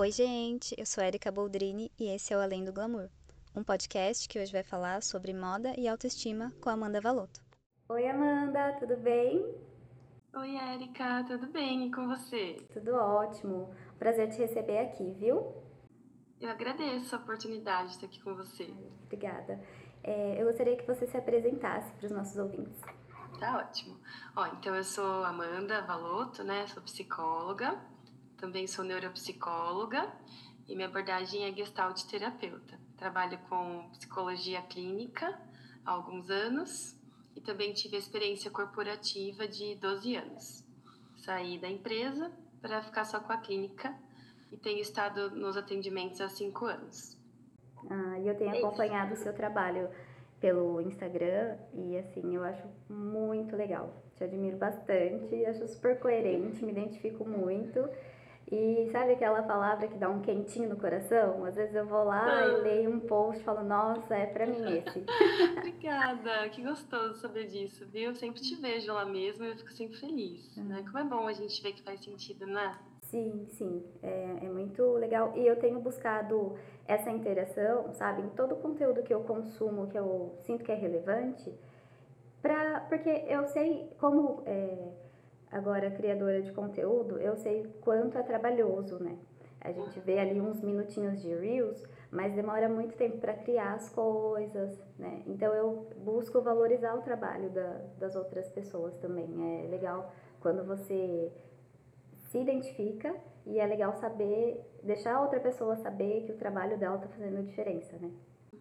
Oi, gente, eu sou Erika Boldrini e esse é o Além do Glamour, um podcast que hoje vai falar sobre moda e autoestima com a Amanda Valotto. Oi, Amanda, tudo bem? Oi, Erika, tudo bem? E com você? Tudo ótimo. Prazer te receber aqui, viu? Eu agradeço a oportunidade de estar aqui com você. Obrigada. É, eu gostaria que você se apresentasse para os nossos ouvintes. Tá ótimo. Ó, então eu sou Amanda Valotto, né? Sou psicóloga, também sou neuropsicóloga e minha abordagem é gestalt terapeuta. Trabalho com psicologia clínica há alguns anos e também tive experiência corporativa de 12 anos. Saí da empresa para ficar só com a clínica e tenho estado nos atendimentos há cinco anos. Ah, eu tenho acompanhado o seu trabalho pelo Instagram e assim, eu acho muito legal. Te admiro bastante, acho super coerente, me identifico muito. E sabe aquela palavra que dá um quentinho no coração? Às vezes eu vou lá e ah. leio um post e falo, nossa, é pra mim esse. Obrigada, que gostoso saber disso, viu? Eu sempre te vejo lá mesmo e eu fico sempre feliz, né? Como é bom a gente ver que faz sentido, né? Sim, sim, é, é muito legal. E eu tenho buscado essa interação, sabe, em todo o conteúdo que eu consumo, que eu sinto que é relevante, pra, porque eu sei como, é, agora criadora de conteúdo, eu sei quanto é trabalhoso, né? A gente vê ali uns minutinhos de Reels, mas demora muito tempo para criar as coisas, né? Então eu busco valorizar o trabalho da, das outras pessoas também. É legal quando você se identifica e é legal saber, deixar a outra pessoa saber que o trabalho dela está fazendo diferença, né?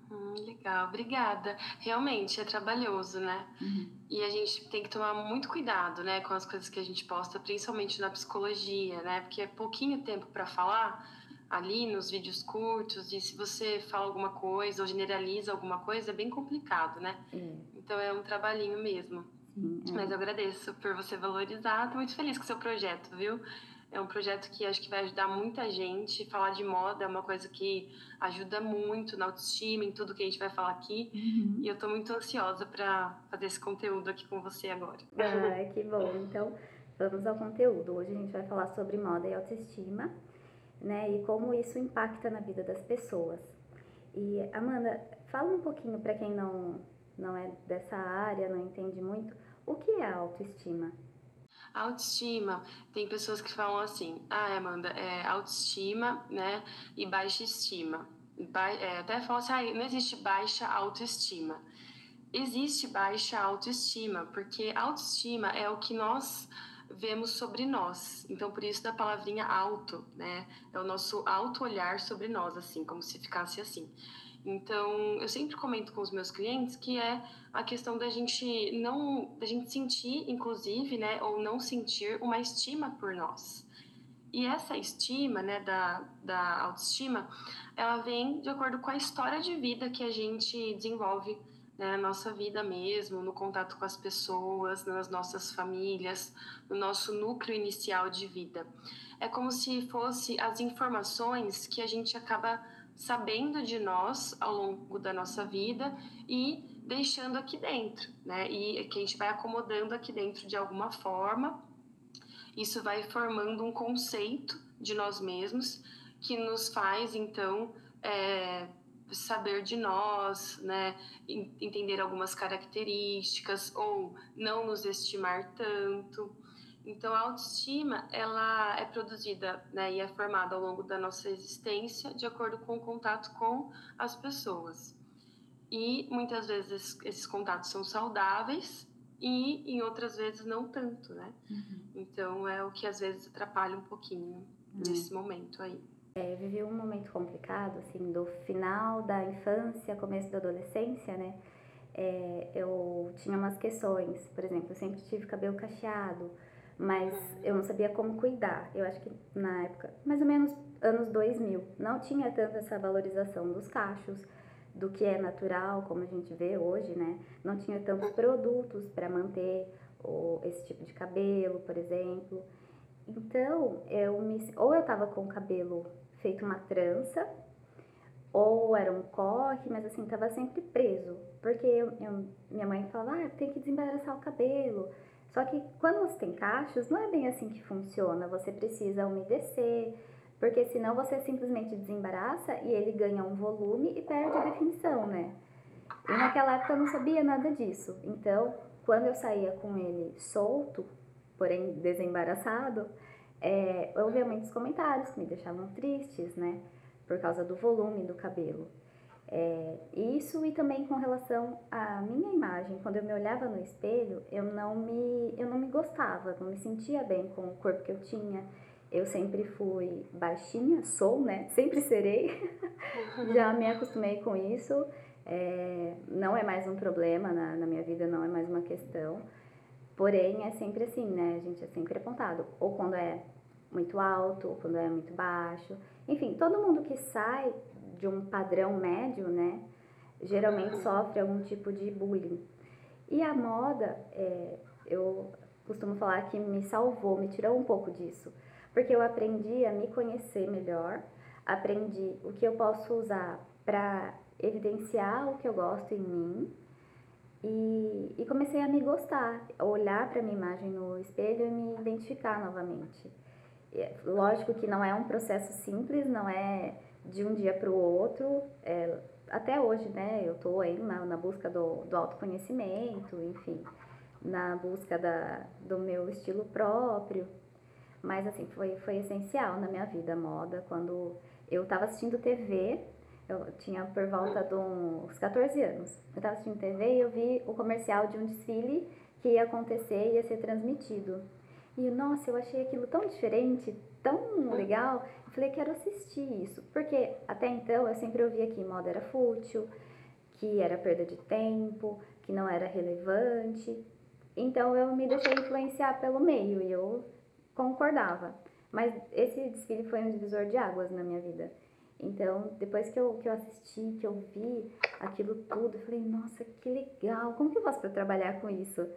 Uhum, legal, obrigada. Realmente é trabalhoso, né? Uhum. E a gente tem que tomar muito cuidado, né, com as coisas que a gente posta, principalmente na psicologia, né? Porque é pouquinho tempo para falar ali nos vídeos curtos e se você fala alguma coisa ou generaliza alguma coisa é bem complicado, né? Uhum. Então é um trabalhinho mesmo. É. Mas eu agradeço por você valorizar. Estou muito feliz com o seu projeto, viu? É um projeto que acho que vai ajudar muita gente. Falar de moda é uma coisa que ajuda muito na autoestima, em tudo que a gente vai falar aqui. Uhum. E eu estou muito ansiosa para fazer esse conteúdo aqui com você agora. Ah, que bom. Então, vamos ao conteúdo. Hoje a gente vai falar sobre moda e autoestima, né? E como isso impacta na vida das pessoas. E, Amanda, fala um pouquinho para quem não, não é dessa área, não entende muito, o que é autoestima? Autoestima, tem pessoas que falam assim, ah, Amanda, é autoestima, né, e baixa estima. Ba é, até falam assim, ah, não existe baixa autoestima. Existe baixa autoestima, porque autoestima é o que nós vemos sobre nós. Então, por isso da palavrinha auto, né? É o nosso auto-olhar sobre nós, assim, como se ficasse assim. Então, eu sempre comento com os meus clientes que é a questão da gente não, da gente sentir, inclusive, né, ou não sentir uma estima por nós. E essa estima, né, da, da autoestima, ela vem de acordo com a história de vida que a gente desenvolve né, na nossa vida mesmo, no contato com as pessoas, nas nossas famílias, no nosso núcleo inicial de vida. É como se fosse as informações que a gente acaba sabendo de nós ao longo da nossa vida e deixando aqui dentro, né? E que a gente vai acomodando aqui dentro de alguma forma. Isso vai formando um conceito de nós mesmos que nos faz então é, saber de nós, né? Entender algumas características ou não nos estimar tanto. Então, a autoestima, ela é produzida né, e é formada ao longo da nossa existência de acordo com o contato com as pessoas. E muitas vezes esses contatos são saudáveis e em outras vezes não tanto, né? Uhum. Então, é o que às vezes atrapalha um pouquinho uhum. nesse momento aí. É, eu vivi um momento complicado, assim, do final da infância, começo da adolescência, né? É, eu tinha umas questões, por exemplo, eu sempre tive cabelo cacheado, mas eu não sabia como cuidar. Eu acho que na época, mais ou menos anos 2000, não tinha tanto essa valorização dos cachos, do que é natural, como a gente vê hoje, né? Não tinha tantos produtos para manter esse tipo de cabelo, por exemplo. Então, eu me, ou eu tava com o cabelo feito uma trança, ou era um corte, mas assim, tava sempre preso. Porque eu, eu, minha mãe falava, ah, tem que desembaraçar o cabelo. Só que quando você tem cachos, não é bem assim que funciona. Você precisa umedecer, Porque senão você simplesmente desembaraça e ele ganha um volume e perde a definição, né? E naquela época eu não sabia nada disso. Então, quando eu saía com ele solto, porém desembaraçado, é, eu ouvia muitos comentários que me deixavam tristes, né? Por causa do volume do cabelo. É, isso e também com relação à minha imagem, quando eu me olhava no espelho, eu não me, eu não me gostava, não me sentia bem com o corpo que eu tinha. Eu sempre fui baixinha, sou, né? Sempre serei. Já me acostumei com isso. É, não é mais um problema na, na minha vida, não é mais uma questão. Porém, é sempre assim, né? A gente é sempre apontado. Ou quando é muito alto, ou quando é muito baixo. Enfim, todo mundo que sai de um padrão médio, né? Geralmente uhum. sofre algum tipo de bullying. E a moda, é, eu costumo falar que me salvou, me tirou um pouco disso. Porque eu aprendi a me conhecer melhor, aprendi o que eu posso usar para evidenciar o que eu gosto em mim e, e comecei a me gostar, a olhar para minha imagem no espelho e me identificar novamente. Lógico que não é um processo simples, não é de um dia para o outro. É, até hoje, né, eu estou aí na, na busca do, do autoconhecimento, enfim, na busca da, do meu estilo próprio. Mas, assim, foi, foi essencial na minha vida a moda. Quando eu estava assistindo TV, eu tinha por volta de uns 14 anos. Eu estava assistindo TV e eu vi o comercial de um desfile que ia acontecer e ia ser transmitido. E, nossa, eu achei aquilo tão diferente, tão legal. Eu falei, quero assistir isso. Porque até então eu sempre ouvia que moda era fútil, que era perda de tempo, que não era relevante. Então eu me deixei influenciar pelo meio e eu concordava. Mas esse desfile foi um divisor de águas na minha vida. Então, depois que eu, que eu assisti, que eu vi aquilo tudo, eu falei, nossa, que legal, como que eu faço para trabalhar com isso?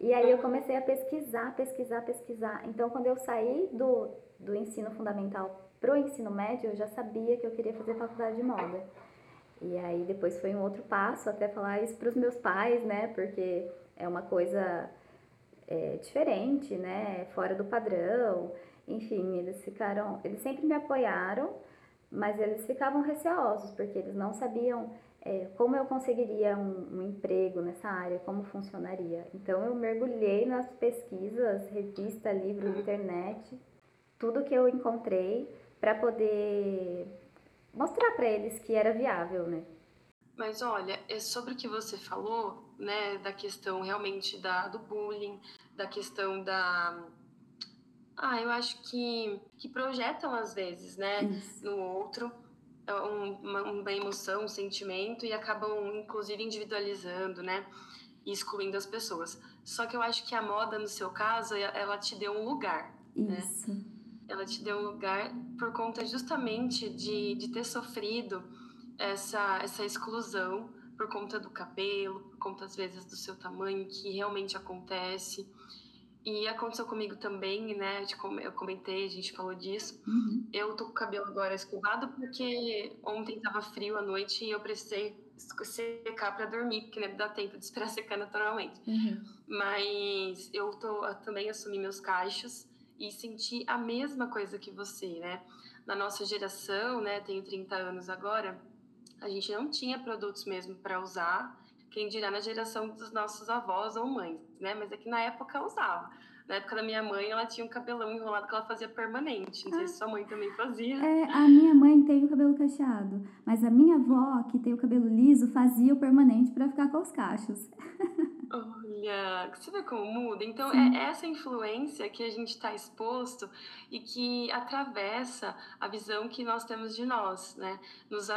E aí eu comecei a pesquisar, pesquisar, pesquisar. Então, quando eu saí do, do ensino fundamental para o ensino médio, eu já sabia que eu queria fazer faculdade de moda. E aí depois foi um outro passo, até falar isso para os meus pais, né? Porque é uma coisa é, diferente, né? Fora do padrão. Enfim, eles ficaram, eles sempre me apoiaram, mas eles ficavam receosos, porque eles não sabiam é, como eu conseguiria um, um, emprego nessa área, como funcionaria. Então eu mergulhei nas pesquisas, revista, livro, internet, tudo que eu encontrei para poder mostrar para eles que era viável, né? Mas olha, é sobre o que você falou, né, da questão realmente da, do bullying, da questão da ah, eu acho que, que projetam às vezes, né, Isso. no outro uma, uma emoção, um sentimento e acabam inclusive individualizando, né, e excluindo as pessoas. Só que eu acho que a moda, no seu caso, ela te deu um lugar, né? Isso. né? Ela te deu um lugar por conta justamente de, de ter sofrido essa, essa exclusão por conta do cabelo, por conta às vezes do seu tamanho, que realmente acontece. E aconteceu comigo também, né? Eu comentei, a gente falou disso. Uhum. Eu tô com o cabelo agora escovado porque ontem tava frio à noite e eu precisei secar para dormir, porque não né, dá tempo de esperar secar naturalmente. Uhum. Mas eu tô eu também assumi meus cachos e senti a mesma coisa que você, né? Na nossa geração, né? Tenho 30 anos agora, a gente não tinha produtos mesmo para usar quem dirá na geração dos nossos avós ou mães, né? Mas é que na época eu usava. Na época da minha mãe, ela tinha um cabelão enrolado que ela fazia permanente. Não ah, sei se sua mãe também fazia. É, a minha mãe tem o cabelo cacheado, mas a minha avó, que tem o cabelo liso, fazia o permanente para ficar com os cachos. Olha, você vê como muda? Então, Sim. é essa influência que a gente está exposto e que atravessa a visão que nós temos de nós, né? Nos,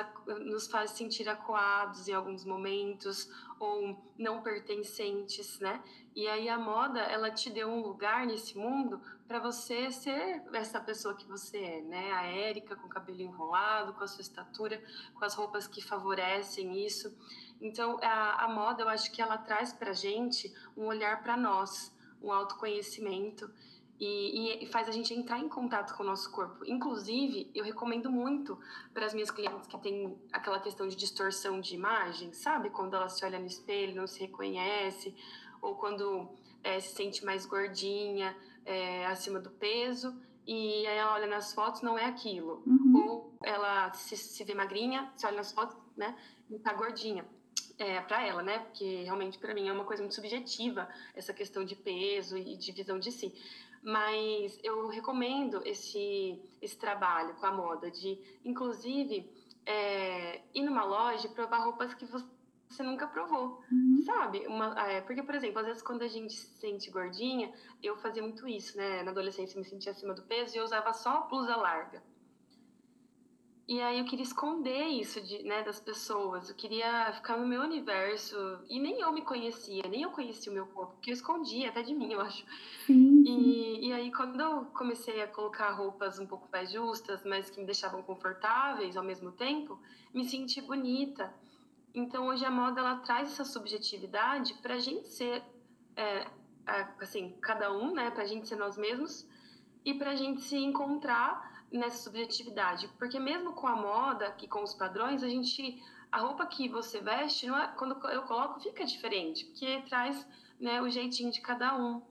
nos faz sentir acuados em alguns momentos ou não pertencentes, né? E aí a moda, ela te deu um lugar nesse mundo para você ser essa pessoa que você é, né? A Érica com o cabelo enrolado, com a sua estatura, com as roupas que favorecem isso. Então, a, a moda, eu acho que ela traz para gente um olhar para nós, um autoconhecimento e, e, faz a gente entrar em contato com o nosso corpo. Inclusive, eu recomendo muito para as minhas clientes que têm aquela questão de distorção de imagem, sabe? Quando ela se olha no espelho, não se reconhece, ou quando é, se sente mais gordinha, é, acima do peso e aí ela olha nas fotos, não é aquilo. Uhum. Ou ela se, se vê magrinha, se olha nas fotos, né, e tá gordinha. É, para ela, né? Porque realmente para mim é uma coisa muito subjetiva essa questão de peso e de visão de si. Mas eu recomendo esse, esse trabalho com a moda, de inclusive é, ir numa loja e provar roupas que você você nunca provou, Uhum. sabe? Uma, é, porque, por exemplo, às vezes quando a gente se sente gordinha, eu fazia muito isso, né? Na adolescência eu me sentia acima do peso e eu usava só blusa larga. E aí eu queria esconder isso de, né, das pessoas, eu queria ficar no meu universo e nem eu me conhecia, nem eu conhecia o meu corpo, porque eu escondia até de mim, eu acho. Sim, sim. E, e aí, quando eu comecei a colocar roupas um pouco mais justas, mas que me deixavam confortáveis ao mesmo tempo, me senti bonita. Então, hoje a moda ela traz essa subjetividade para a gente ser, é, assim, cada um, né? Para a gente ser nós mesmos e para a gente se encontrar nessa subjetividade. Porque mesmo com a moda, que com os padrões, a gente, a roupa que você veste, é, quando eu coloco, fica diferente, porque traz, né, o jeitinho de cada um.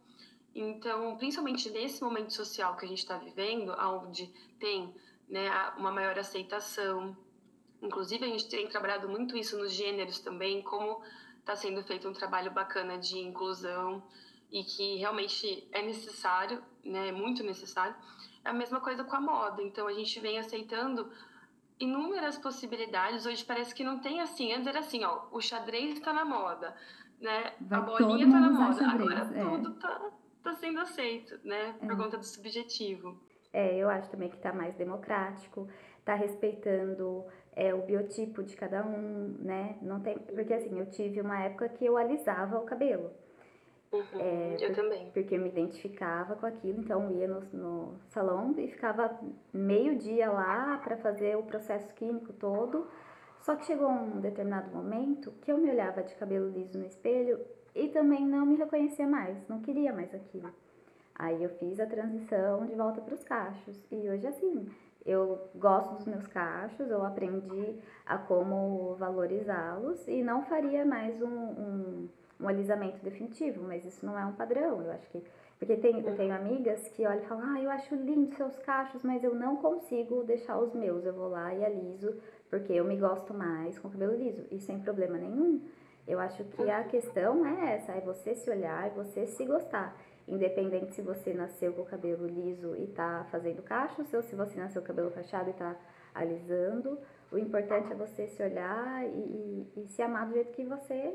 Então, principalmente nesse momento social que a gente está vivendo, onde tem né, uma maior aceitação, inclusive a gente tem trabalhado muito isso nos gêneros também, como está sendo feito um trabalho bacana de inclusão e que realmente é necessário, né, é muito necessário. A mesma coisa com a moda, então a gente vem aceitando inúmeras possibilidades. Hoje parece que não tem assim. Antes era assim, ó, o xadrez está na moda, né? Vai a bolinha todo tá na moda. xadrez, Agora é. tudo tá, tá sendo aceito, né? Por É. conta do subjetivo. É, eu acho também que tá mais democrático, tá respeitando é, o biotipo de cada um, né? Não tem, porque assim, eu tive uma época que eu alisava o cabelo, Uhum, É, eu também. porque eu me identificava com aquilo, então eu ia no, no salão e ficava meio dia lá para fazer o processo químico todo. Só que chegou um determinado momento que eu me olhava de cabelo liso no espelho e também não me reconhecia mais, não queria mais aquilo. Aí eu fiz a transição de volta para os cachos. E hoje, assim, eu gosto dos meus cachos, eu aprendi a como valorizá-los e não faria mais um, um, um alisamento definitivo, mas isso não é um padrão, eu acho que. Porque tem, eu tenho amigas que olham e falam, ah, eu acho lindo seus cachos, mas eu não consigo deixar os meus. Eu vou lá e aliso, porque eu me gosto mais com cabelo liso. E sem problema nenhum. Eu acho que a questão é essa, é você se olhar e você se gostar. Independente se você nasceu com o cabelo liso e tá fazendo cachos, ou se você nasceu com o cabelo cacheado e tá alisando. O importante é você se olhar e, e- e se amar do jeito que você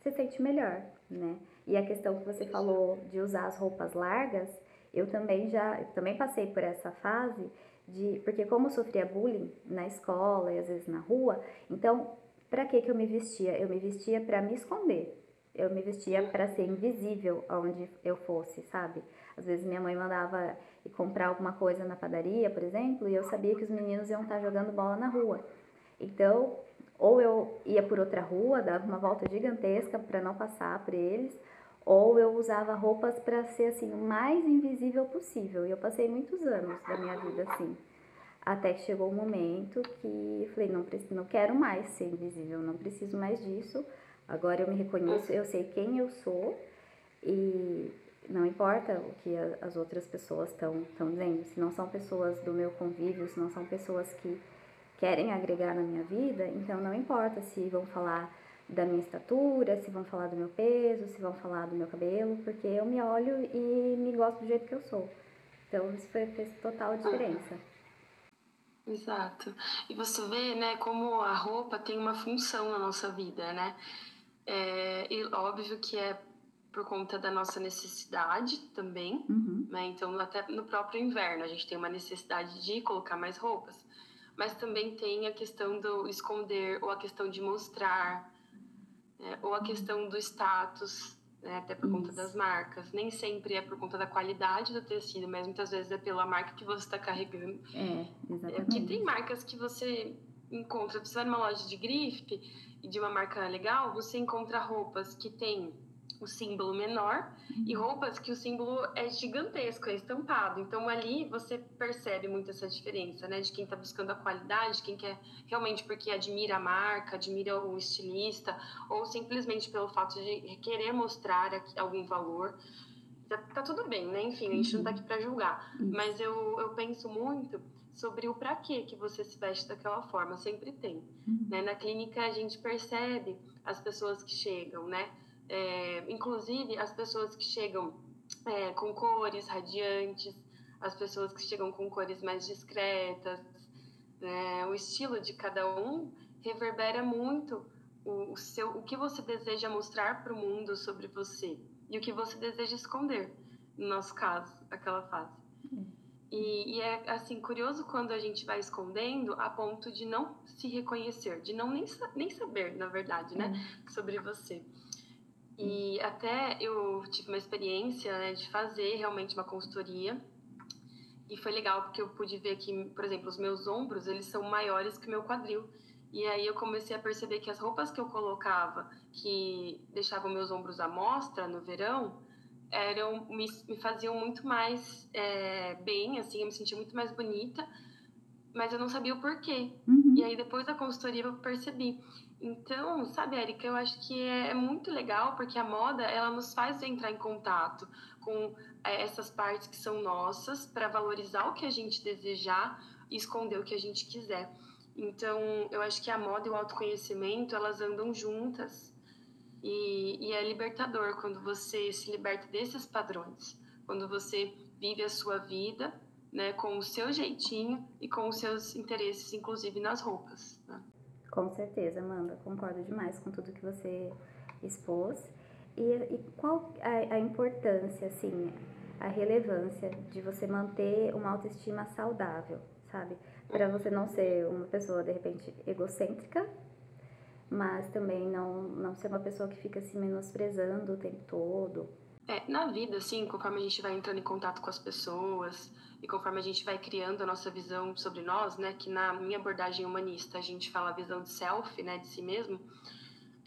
se sente melhor, né? E a questão que você falou de usar as roupas largas, eu também já, eu também passei por essa fase de, porque como eu sofria bullying na escola e às vezes na rua, então para que que eu me vestia? Eu me vestia para me esconder. Eu me vestia para ser invisível aonde eu fosse, sabe? Às vezes minha mãe mandava ir comprar alguma coisa na padaria, por exemplo, e eu sabia que os meninos iam estar jogando bola na rua. Então, ou eu ia por outra rua, dava uma volta gigantesca para não passar por eles, ou eu usava roupas para ser assim o mais invisível possível. E eu passei muitos anos da minha vida assim. Até que chegou o um momento que eu falei, não, não quero mais ser invisível, não preciso mais disso. Agora eu me reconheço, eu sei quem eu sou e não importa o que as outras pessoas estão dizendo, se não são pessoas do meu convívio, se não são pessoas que querem agregar na minha vida, então não importa se vão falar da minha estatura, se vão falar do meu peso, se vão falar do meu cabelo, porque eu me olho e me gosto do jeito que eu sou. Então isso foi, fez total diferença. Exato. E você vê, né, como a roupa tem uma função na nossa vida, né? É, e óbvio que é por conta da nossa necessidade também, Uhum. né? Então, até no próprio inverno, a gente tem uma necessidade de colocar mais roupas. Mas também tem a questão do esconder, ou a questão de mostrar, né? ou a questão do status, né? até por conta das marcas. Nem sempre é por conta da qualidade do tecido, mas muitas vezes é pela marca que você está carregando. É, É que exatamente. tem marcas que você encontra, você vai numa loja de grife e de uma marca legal, você encontra roupas que tem o símbolo menor e roupas que o símbolo é gigantesco, é estampado. Então ali você percebe muito essa diferença, né? De quem está buscando a qualidade, quem quer realmente porque admira a marca, admira o estilista, ou simplesmente pelo fato de querer mostrar algum valor. tá tudo bem, né? Enfim, a gente não tá aqui para julgar. Mas eu, eu penso muito sobre o para que que você se veste daquela forma, sempre tem. Uhum. Né? Na clínica a gente percebe as pessoas que chegam, né? É, inclusive as pessoas que chegam é, com cores radiantes, as pessoas que chegam com cores mais discretas, né? O estilo de cada um reverbera muito o, o seu, o que você deseja mostrar para o mundo sobre você e o que você deseja esconder, no nosso caso, aquela fase. E, e, é assim curioso quando a gente vai escondendo a ponto de não se reconhecer, de não nem, nem saber, na verdade, né, sobre você. E até eu tive uma experiência né, de fazer realmente uma consultoria e foi legal porque eu pude ver que, por exemplo, os meus ombros eles são maiores que o meu quadril. E aí eu comecei a perceber que as roupas que eu colocava que deixavam meus ombros à mostra no verão eram me, me faziam muito mais é, bem, assim, eu me sentia muito mais bonita, mas eu não sabia o porquê. Uhum. E aí depois da consultoria eu percebi. Então, sabe, Erika, eu acho que é muito legal porque a moda ela nos faz entrar em contato com é, essas partes que são nossas para valorizar o que a gente desejar e esconder o que a gente quiser. Então, eu acho que a moda e o autoconhecimento elas andam juntas e, e, é libertador quando você se liberta desses padrões, quando você vive a sua vida né, com o seu jeitinho e com os seus interesses, inclusive nas roupas. Né? Com certeza, Amanda, concordo demais com tudo que você expôs. E, e qual a, a importância, assim, a relevância de você manter uma autoestima saudável, sabe? Para você não ser uma pessoa, de repente, egocêntrica, mas também não, não ser uma pessoa que fica se menosprezando o tempo todo. É, na vida, assim, conforme a gente vai entrando em contato com as pessoas e conforme a gente vai criando a nossa visão sobre nós, né, que na minha abordagem humanista a gente fala a visão de self, né, de si mesmo,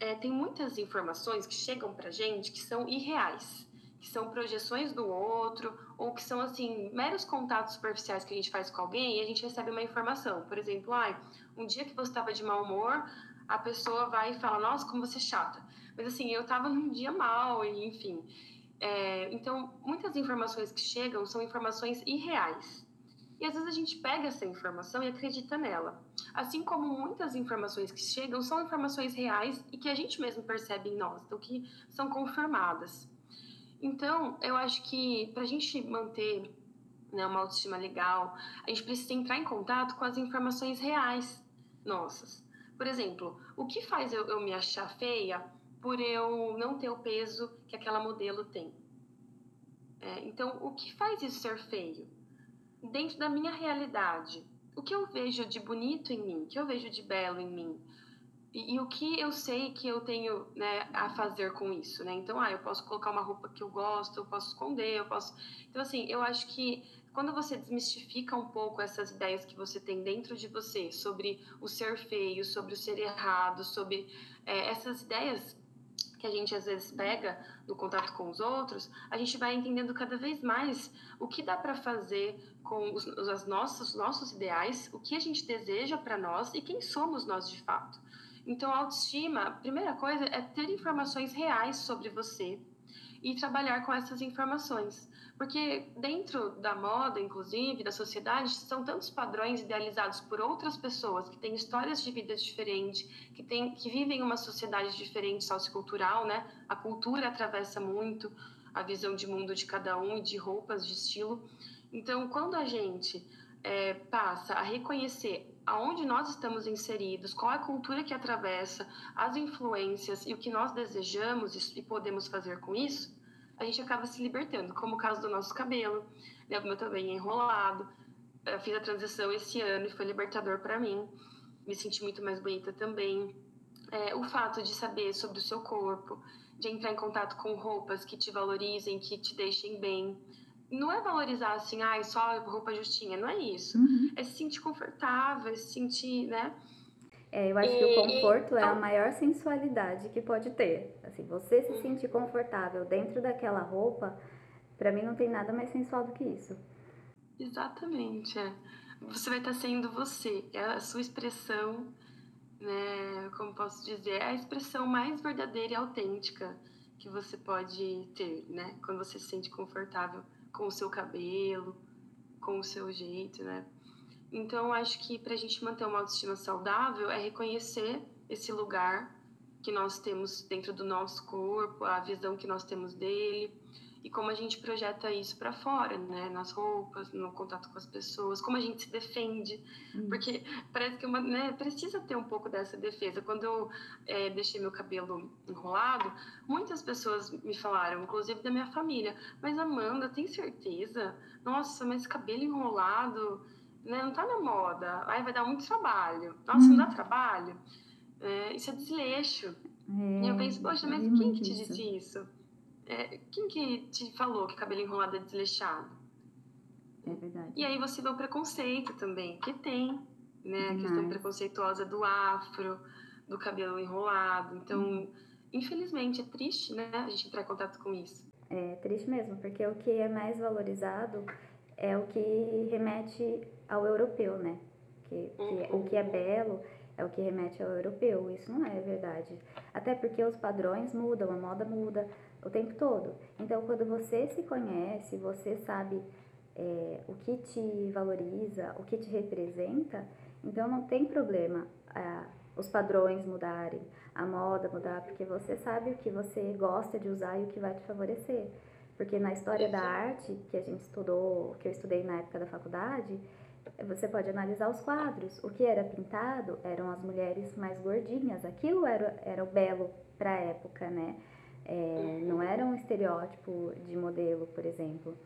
é, tem muitas informações que chegam pra gente que são irreais, que são projeções do outro ou que são, assim, meros contatos superficiais que a gente faz com alguém e a gente recebe uma informação. Por exemplo, ai, um dia que você estava de mau humor, a pessoa vai e fala, nossa, como você é chata. Mas assim, eu tava num dia mal, e enfim. É, então, muitas informações que chegam são informações irreais. E às vezes a gente pega essa informação e acredita nela. Assim como muitas informações que chegam são informações reais e que a gente mesmo percebe em nós, então que são confirmadas. Então, eu acho que para a gente manter né, uma autoestima legal, a gente precisa entrar em contato com as informações reais nossas. Por exemplo, o que faz eu, eu me achar feia por eu não ter o peso que aquela modelo tem? É, então, o que faz isso ser feio? Dentro da minha realidade, o que eu vejo de bonito em mim, o que eu vejo de belo em mim, e, e, o que eu sei que eu tenho né, a fazer com isso, né? Então, ah, eu posso colocar uma roupa que eu gosto, eu posso esconder, eu posso... Então, assim, eu acho que quando você desmistifica um pouco essas ideias que você tem dentro de você sobre o ser feio, sobre o ser errado, sobre é, essas ideias que a gente às vezes pega no contato com os outros, a gente vai entendendo cada vez mais o que dá para fazer com os, os nossos, nossos ideais, o que a gente deseja para nós e quem somos nós de fato. Então, a autoestima, a primeira coisa é ter informações reais sobre você e trabalhar com essas informações. Porque dentro da moda, inclusive, da sociedade, são tantos padrões idealizados por outras pessoas que têm histórias de vida diferentes, que, tem, que vivem uma sociedade diferente sociocultural, né? A cultura atravessa muito a visão de mundo de cada um e de roupas, de estilo. Então, quando a gente é, passa a reconhecer aonde nós estamos inseridos, qual é a cultura que atravessa, as influências e o que nós desejamos e podemos fazer com isso, a gente acaba se libertando, como o caso do nosso cabelo, né? o meu também é enrolado. Eu fiz a transição esse ano e foi libertador para mim. Me senti muito mais bonita também. É, o fato de saber sobre o seu corpo, de entrar em contato com roupas que te valorizem, que te deixem bem. Não é valorizar assim, ai, ah, só roupa justinha, não é isso. Uhum. É se sentir confortável, é se sentir, né? É, eu acho e, que o conforto e, é a maior sensualidade que pode ter. Assim, você se sentir confortável dentro daquela roupa, para mim não tem nada mais sensual do que isso. Exatamente. É. Você vai estar sendo você, é a sua expressão, né? Como posso dizer, é a expressão mais verdadeira e autêntica que você pode ter, né? Quando você se sente confortável com o seu cabelo, com o seu jeito, né? Então, acho que para a gente manter uma autoestima saudável é reconhecer esse lugar que nós temos dentro do nosso corpo, a visão que nós temos dele, e como a gente projeta isso para fora, né? Nas roupas, no contato com as pessoas, como a gente se defende, hum. porque parece que uma, né, precisa ter um pouco dessa defesa. Quando eu é, deixei meu cabelo enrolado, muitas pessoas me falaram, inclusive da minha família, mas Amanda, tem certeza? Nossa, mas cabelo enrolado, né? Não tá na moda. Aí vai dar muito trabalho. Nossa, hum. não dá hum. trabalho. É, isso é desleixo. É, e eu penso, poxa, mas quem que te disse isso? É, quem que te falou que cabelo enrolado é desleixado? É verdade. E aí você vê o preconceito também, que tem, né? A questão preconceituosa do afro, do cabelo enrolado. Então, uhum. infelizmente, é triste, né? A gente entrar em contato com isso. É triste mesmo, porque o que é mais valorizado é o que remete ao europeu, né? Que, que uhum. O que é belo é o que remete ao europeu. Isso não é verdade. Até porque os padrões mudam, a moda muda, o tempo todo. Então, quando você se conhece, você sabe é, o que te valoriza, o que te representa, então não tem problema os padrões mudarem, a moda mudar, porque você sabe o que você gosta de usar e o que vai te favorecer. Porque na história da arte, que a gente estudou, que eu estudei na época da faculdade, você pode analisar os quadros. O que era pintado eram as mulheres mais gordinhas. Aquilo era, era o belo para a época, né? É, não era um estereótipo de modelo, por exemplo.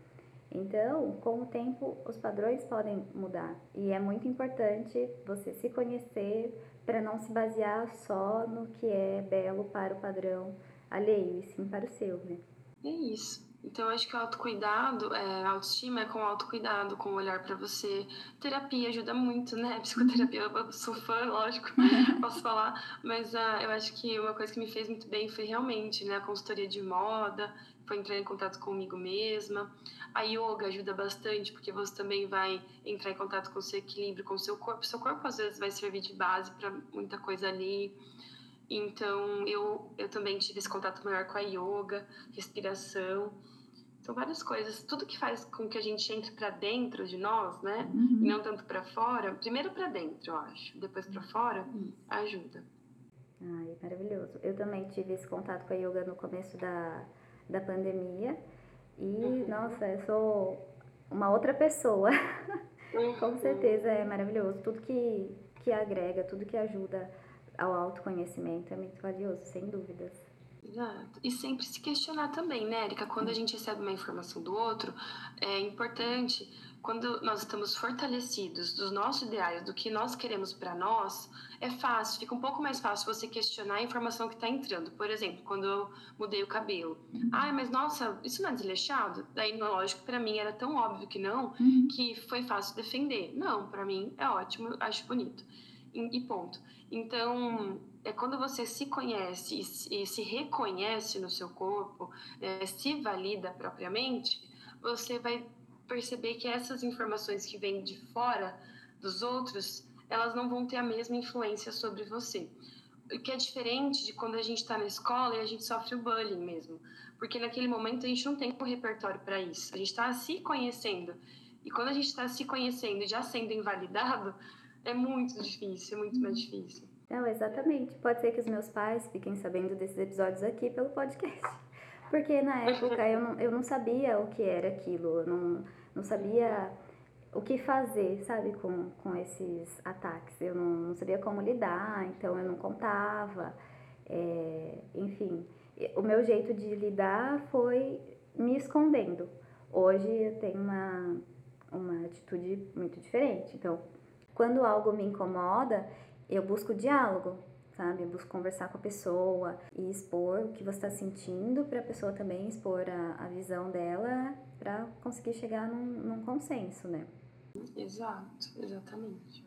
Então, com o tempo, os padrões podem mudar e é muito importante você se conhecer para não se basear só no que é belo para o padrão alheio, e sim para o seu, né? É isso. Então, acho que o autocuidado, é, a autoestima é com autocuidado, com o olhar para você. Terapia ajuda muito, né? Psicoterapia, eu sou fã, lógico, posso falar. Mas uh, eu acho que uma coisa que me fez muito bem foi realmente né, a consultoria de moda, foi entrar em contato comigo mesma. A yoga ajuda bastante, porque você também vai entrar em contato com o seu equilíbrio, com o seu corpo. Seu corpo, às vezes, vai servir de base para muita coisa ali. Então, eu, eu também tive esse contato maior com a yoga, respiração. São várias coisas. Tudo que faz com que a gente entre para dentro de nós, né? Uhum. E não tanto para fora. Primeiro para dentro, eu acho. Depois para fora, uhum. ajuda. Ai, maravilhoso. Eu também tive esse contato com a yoga no começo da, da pandemia. E, uhum. nossa, eu sou uma outra pessoa. com uhum. certeza é maravilhoso. Tudo que, que agrega, tudo que ajuda ao autoconhecimento é muito valioso, sem dúvidas. Exato. E sempre se questionar também, né, Erika? Quando a gente recebe uma informação do outro, é importante, quando nós estamos fortalecidos dos nossos ideais, do que nós queremos para nós, é fácil, fica um pouco mais fácil você questionar a informação que está entrando. Por exemplo, quando eu mudei o cabelo. Uhum. Ah, mas nossa, isso não é desleixado? Daí, lógico, para mim era tão óbvio que não, uhum. que foi fácil defender. Não, para mim é ótimo, acho bonito. E, e ponto. Então, é quando você se conhece e, se reconhece no seu corpo, é, se valida propriamente, você vai perceber que essas informações que vêm de fora dos outros, elas não vão ter a mesma influência sobre você. O que é diferente de quando a gente está na escola e a gente sofre o bullying mesmo. Porque naquele momento a gente não tem o repertório para isso. A gente está se conhecendo. E quando a gente está se conhecendo e já sendo invalidado, é muito difícil, é muito mais difícil. Não, exatamente. Pode ser que os meus pais fiquem sabendo desses episódios aqui pelo podcast. Porque na época eu não, eu não sabia o que era aquilo, eu não, não sabia o que fazer, sabe, com, com esses ataques. Eu não, não sabia como lidar, então eu não contava. É, enfim, o meu jeito de lidar foi me escondendo. Hoje eu tenho uma, uma atitude muito diferente. Então, quando algo me incomoda, eu busco diálogo, sabe? Eu busco conversar com a pessoa e expor o que você está sentindo para a pessoa também expor a, a visão dela para conseguir chegar num, num consenso, né? Exato, exatamente.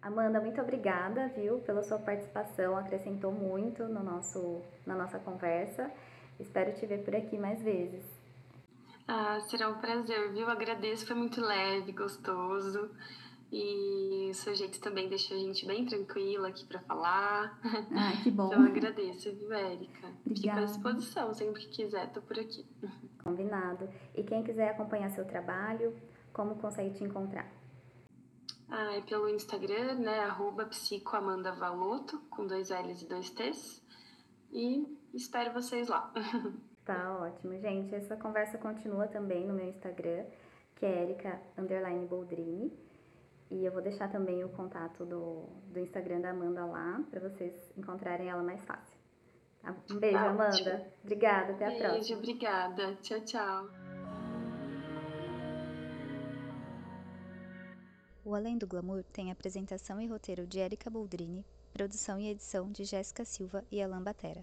Amanda, muito obrigada, viu, pela sua participação, acrescentou muito no nosso, na nossa conversa. Espero te ver por aqui mais vezes. Ah, será um prazer, viu? Agradeço, foi muito leve, gostoso. E o seu jeito também deixa a gente bem tranquila aqui para falar. Ah, que bom. Então agradeço, viu, Érica? Fico à disposição, sempre que quiser, tô por aqui. Combinado. E quem quiser acompanhar seu trabalho, como consegue te encontrar? Ah, é pelo Instagram, né? Arroba psicoamandavaloto, com dois L's e dois T's. E espero vocês lá. Tá ótimo, gente. Essa conversa continua também no meu Instagram, que é Erika underline Boldrini. E eu vou deixar também o contato do, do Instagram da Amanda lá, para vocês encontrarem ela mais fácil. Tá? Um beijo, Tá Amanda. ótimo. Obrigada, até a Beijo, próxima. obrigada. Tchau, tchau. O Além do Glamour tem apresentação e roteiro de Erika Boldrini, produção e edição de Jéssica Silva e Alan Batera.